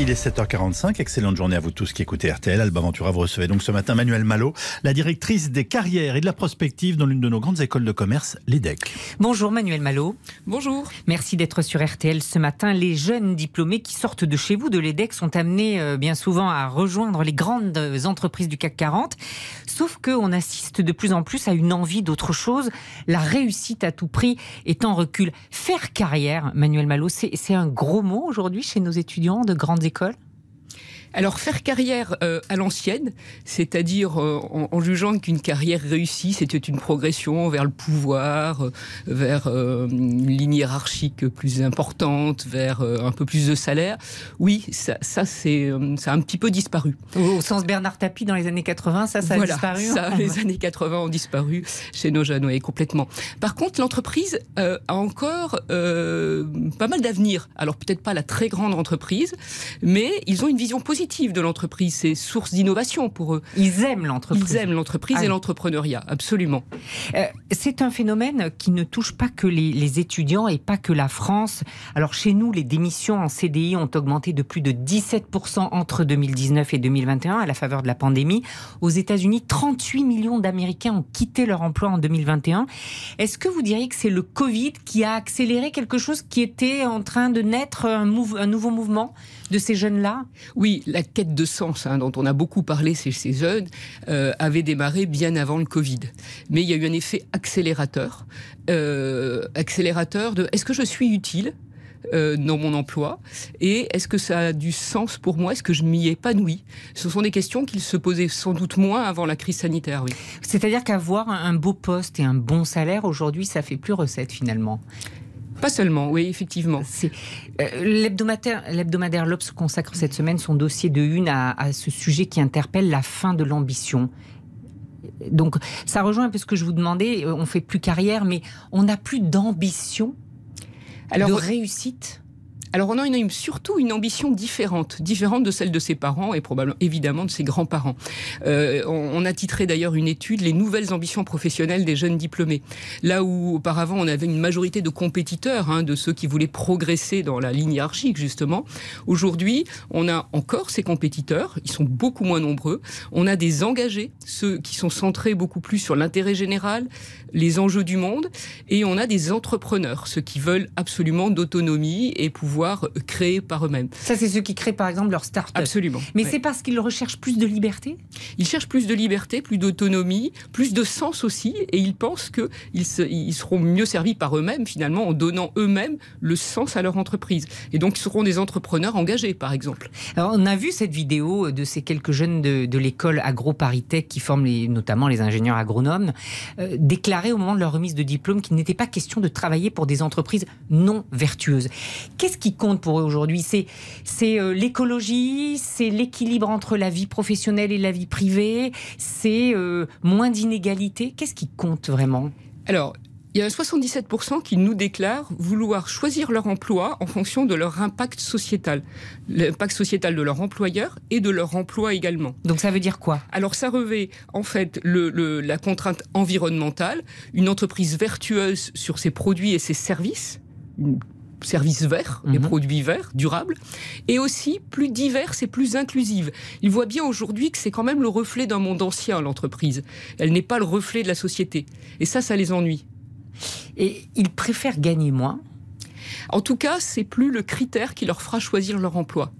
Il est 7h45, excellente journée à vous tous qui écoutez RTL. Alba Ventura, vous recevez donc ce matin Manuel Malo, la directrice des carrières et de la prospective dans l'une de nos grandes écoles de commerce, l'EDEC. Bonjour Manuel Malo. Bonjour. Merci d'être sur RTL ce matin. Les jeunes diplômés qui sortent de chez vous, de l'EDEC, sont amenés euh, bien souvent à rejoindre les grandes entreprises du CAC 40. Sauf qu'on assiste de plus en plus à une envie d'autre chose. La réussite à tout prix est en recul. Faire carrière, Manuel Malo, c'est un gros mot aujourd'hui chez nos étudiants de grandes écoles alors faire carrière euh, à l'ancienne, c'est-à-dire euh, en, jugeant qu'une carrière réussie, c'était une progression vers le pouvoir, euh, vers une ligne hiérarchique plus importante, vers un peu plus de salaire. Oui, ça, ça c'est ça a un petit peu disparu. Au, sens Bernard Tapie dans les années 80, ça, ça a disparu. Ça, les années 80 ont disparu chez nos jeunes, oui, complètement. Par contre, l'entreprise a encore pas mal d'avenir. Alors peut-être pas la très grande entreprise, mais ils ont une vision positive de l'entreprise, c'est source d'innovation pour eux. Ils aiment l'entreprise. Ils aiment l'entreprise ah et l'entrepreneuriat, absolument. Euh, c'est un phénomène qui ne touche pas que les, étudiants et pas que la France. Alors chez nous, les démissions en CDI ont augmenté de plus de 17% entre 2019 et 2021 à la faveur de la pandémie. Aux États-Unis, 38 millions d'Américains ont quitté leur emploi en 2021. Est-ce que vous diriez que c'est le Covid qui a accéléré quelque chose qui était en train de naître, un, un nouveau mouvement? De ces jeunes-là? Oui, la quête de sens hein, dont on a beaucoup parlé chez ces jeunes euh, avait démarré bien avant le Covid. Mais il y a eu un effet accélérateur, euh, accélérateur de est-ce que je suis utile euh, dans mon emploi? Et est-ce que ça a du sens pour moi? Est-ce que je m'y épanouis? Ce sont des questions qu'ils se posaient sans doute moins avant la crise sanitaire, oui. C'est-à-dire qu'avoir un beau poste et un bon salaire, aujourd'hui, ça fait plus recette finalement pas seulement, oui, effectivement. Euh, l'hebdomadaire L'Obs consacre cette semaine son dossier de une à, ce sujet qui interpelle la fin de l'ambition. Donc, ça rejoint un peu ce que je vous demandais. On fait plus carrière, mais on n'a plus d'ambition, de réussite? Alors on a une, surtout une ambition différente, différente de celle de ses parents et probablement évidemment de ses grands-parents. Euh, on, a titré d'ailleurs une étude Les nouvelles ambitions professionnelles des jeunes diplômés. Là où auparavant on avait une majorité de compétiteurs, hein, de ceux qui voulaient progresser dans la ligne hiérarchique justement, aujourd'hui on a encore ces compétiteurs, ils sont beaucoup moins nombreux. On a des engagés, ceux qui sont centrés beaucoup plus sur l'intérêt général, les enjeux du monde, et on a des entrepreneurs, ceux qui veulent absolument d'autonomie et pouvoir créer par eux-mêmes. Ça, c'est ceux qui créent par exemple leur start-up. Absolument. Mais c'est parce qu'ils recherchent plus de liberté? Ils cherchent plus de liberté, plus d'autonomie, plus de sens aussi, et ils pensent qu'ils ils seront mieux servis par eux-mêmes finalement en donnant eux-mêmes le sens à leur entreprise. Et donc ils seront des entrepreneurs engagés, par exemple. Alors on a vu cette vidéo de ces quelques jeunes de, de l'école AgroParisTech qui forment les, notamment les ingénieurs agronomes, euh, déclarer au moment de leur remise de diplôme qu'il n'était pas question de travailler pour des entreprises non vertueuses. Qu'est-ce qui compte pour eux aujourd'hui C'est c'est euh, l'écologie, c'est l'équilibre entre la vie professionnelle et la vie privée, c'est euh, moins d'inégalités. Qu'est-ce qui compte vraiment? Alors, il y a 77% qui nous déclarent vouloir choisir leur emploi en fonction de leur impact sociétal. L'impact sociétal de leur employeur et de leur emploi également. Donc ça veut dire quoi? Alors ça revêt en fait le, la contrainte environnementale, une entreprise vertueuse sur ses produits et ses services, services verts, des mhm. produits verts, durables, et aussi plus diverses et plus inclusives. Il voit bien aujourd'hui que c'est quand même le reflet d'un monde ancien, l'entreprise. Elle n'est pas le reflet de la société. Et ça, ça les ennuie. Et ils préfèrent gagner moins? En tout cas, c'est plus le critère qui leur fera choisir leur emploi.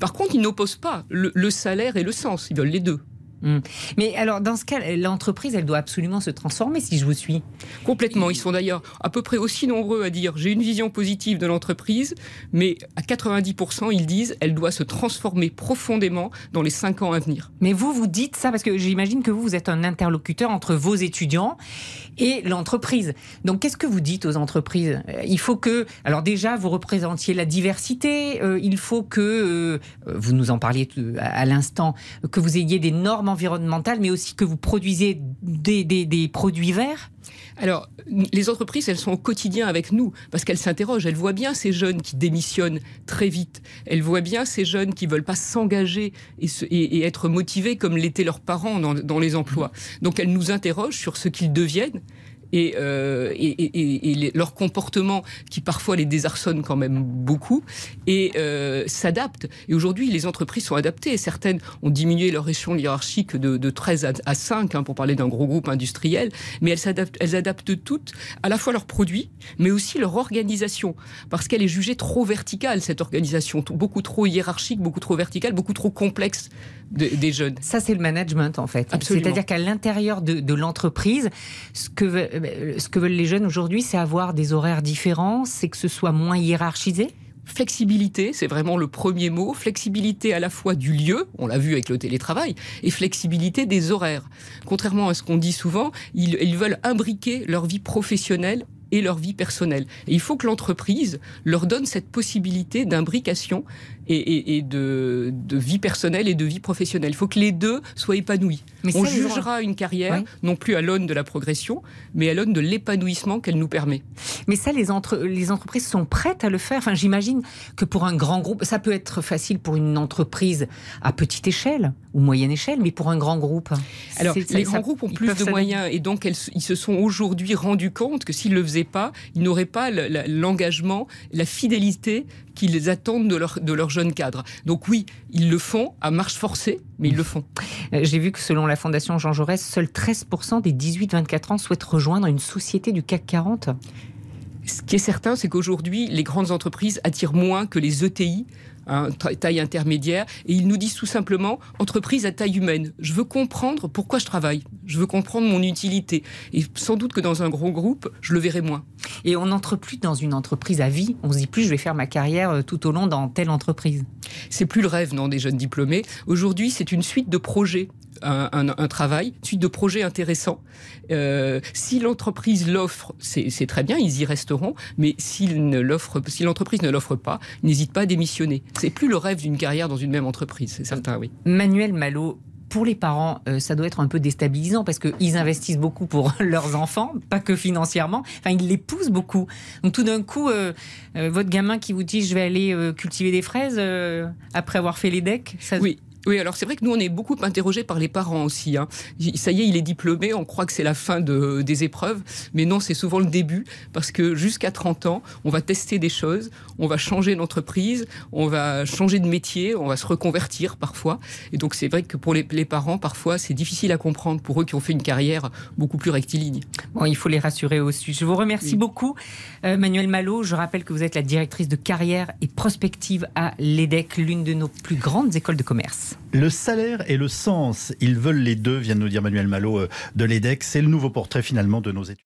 Par contre, ils n'opposent pas le salaire et le sens, ils veulent les deux. Hmm. Mais alors, dans ce cas, l'entreprise, elle doit absolument se transformer, si je vous suis. Complètement. Ils sont d'ailleurs à peu près aussi nombreux à dire j'ai une vision positive de l'entreprise, mais à 90%, ils disent elle doit se transformer profondément dans les 5 ans à venir. Mais vous, vous dites ça parce que j'imagine que vous, vous êtes un interlocuteur entre vos étudiants et l'entreprise. Donc, qu'est-ce que vous dites aux entreprises? Il faut que, alors déjà, vous représentiez la diversité, euh, il faut que, euh, vous nous en parliez à l'instant, que vous ayez des normes environnementale, mais aussi que vous produisez des, des, produits verts alors, les entreprises, elles sont au quotidien avec nous parce qu'elles s'interrogent. Elles voient bien ces jeunes qui démissionnent très vite. Elles voient bien ces jeunes qui veulent pas s'engager et, et, être motivés comme l'étaient leurs parents dans, dans les emplois. Donc, elles nous interrogent sur ce qu'ils deviennent et, euh, et, leur comportement qui parfois les désarçonne quand même beaucoup et euh, s'adaptent. Et aujourd'hui, les entreprises sont adaptées. Certaines ont diminué leur échelon hiérarchique de, de 13 à, 5, hein, pour parler d'un gros groupe industriel, mais elles, s'adaptent, elles adaptent toutes à la fois leurs produits, mais aussi leur organisation, parce qu'elle est jugée trop verticale, cette organisation, beaucoup trop hiérarchique, beaucoup trop verticale, beaucoup trop complexe des jeunes. Ça, c'est le management, en fait. C'est-à-dire qu'à l'intérieur de, l'entreprise, ce que, ce que veulent les jeunes aujourd'hui, c'est avoir des horaires différents, c'est que ce soit moins hiérarchisé? Flexibilité, c'est vraiment le premier mot. Flexibilité à la fois du lieu, on l'a vu avec le télétravail, et flexibilité des horaires. Contrairement à ce qu'on dit souvent, ils, ils veulent imbriquer leur vie professionnelle et leur vie personnelle. Et il faut que l'entreprise leur donne cette possibilité d'imbrication et, de, vie personnelle et de vie professionnelle. Il faut que les deux soient épanouis. Mais On jugera une carrière non plus à l'aune de la progression, mais à l'aune de l'épanouissement qu'elle nous permet. Mais ça, les, les entreprises sont prêtes à le faire. Enfin, j'imagine que pour un grand groupe, ça peut être facile pour une entreprise à petite échelle ou moyenne échelle, mais pour un grand groupe. Alors, les grands groupes ont plus de moyens et donc ils se sont aujourd'hui rendus compte que s'ils le faisaient pas, ils n'auraient pas l'engagement, la fidélité qu'ils attendent de, leur, de leurs jeunes cadres. Donc oui, ils le font à marche forcée, mais ils le font. Euh, j'ai vu que selon la Fondation Jean Jaurès, seuls 13% des 18-24 ans souhaitent rejoindre une société du CAC 40. Ce qui est certain, c'est qu'aujourd'hui, les grandes entreprises attirent moins que les ETI Hein, taille intermédiaire, et ils nous disent tout simplement entreprise à taille humaine. Je veux comprendre pourquoi je travaille, je veux comprendre mon utilité. Et sans doute que dans un gros groupe, je le verrai moins. Et on n'entre plus dans une entreprise à vie. On se dit plus, je vais faire ma carrière euh, tout au long dans telle entreprise. C'est plus le rêve, non, des jeunes diplômés. Aujourd'hui, c'est une suite de projets un, travail, suite de projets intéressants. Euh, si l'entreprise l'offre, c'est très bien, ils y resteront. Mais ne si l'entreprise ne l'offre pas, n'hésite pas à démissionner. C'est plus le rêve d'une carrière dans une même entreprise, c'est certain, oui. Manuel Malo, pour les parents, euh, ça doit être un peu déstabilisant parce qu'ils investissent beaucoup pour leurs enfants, pas que financièrement. Enfin, ils les poussent beaucoup. Donc tout d'un coup, euh, votre gamin qui vous dit je vais aller cultiver des fraises après avoir fait les decks, ça, oui. Oui, alors c'est vrai que nous, on est beaucoup interrogés par les parents aussi. Hein. Ça y est, il est diplômé, on croit que c'est la fin de, des épreuves, mais non, c'est souvent le début, parce que jusqu'à 30 ans, on va tester des choses, on va changer d'entreprise, on va changer de métier, on va se reconvertir parfois. Et donc c'est vrai que pour les, parents, parfois, c'est difficile à comprendre pour eux qui ont fait une carrière beaucoup plus rectiligne. Bon, il faut les rassurer aussi. Je vous remercie beaucoup, euh, Manuel Malo. Je rappelle que vous êtes la directrice de carrière et prospective à l'EDEC, l'une de nos plus grandes écoles de commerce. Le salaire et le sens, ils veulent les deux, vient de nous dire Manuel Malo euh, de l'EDEC. C'est le nouveau portrait finalement de nos études.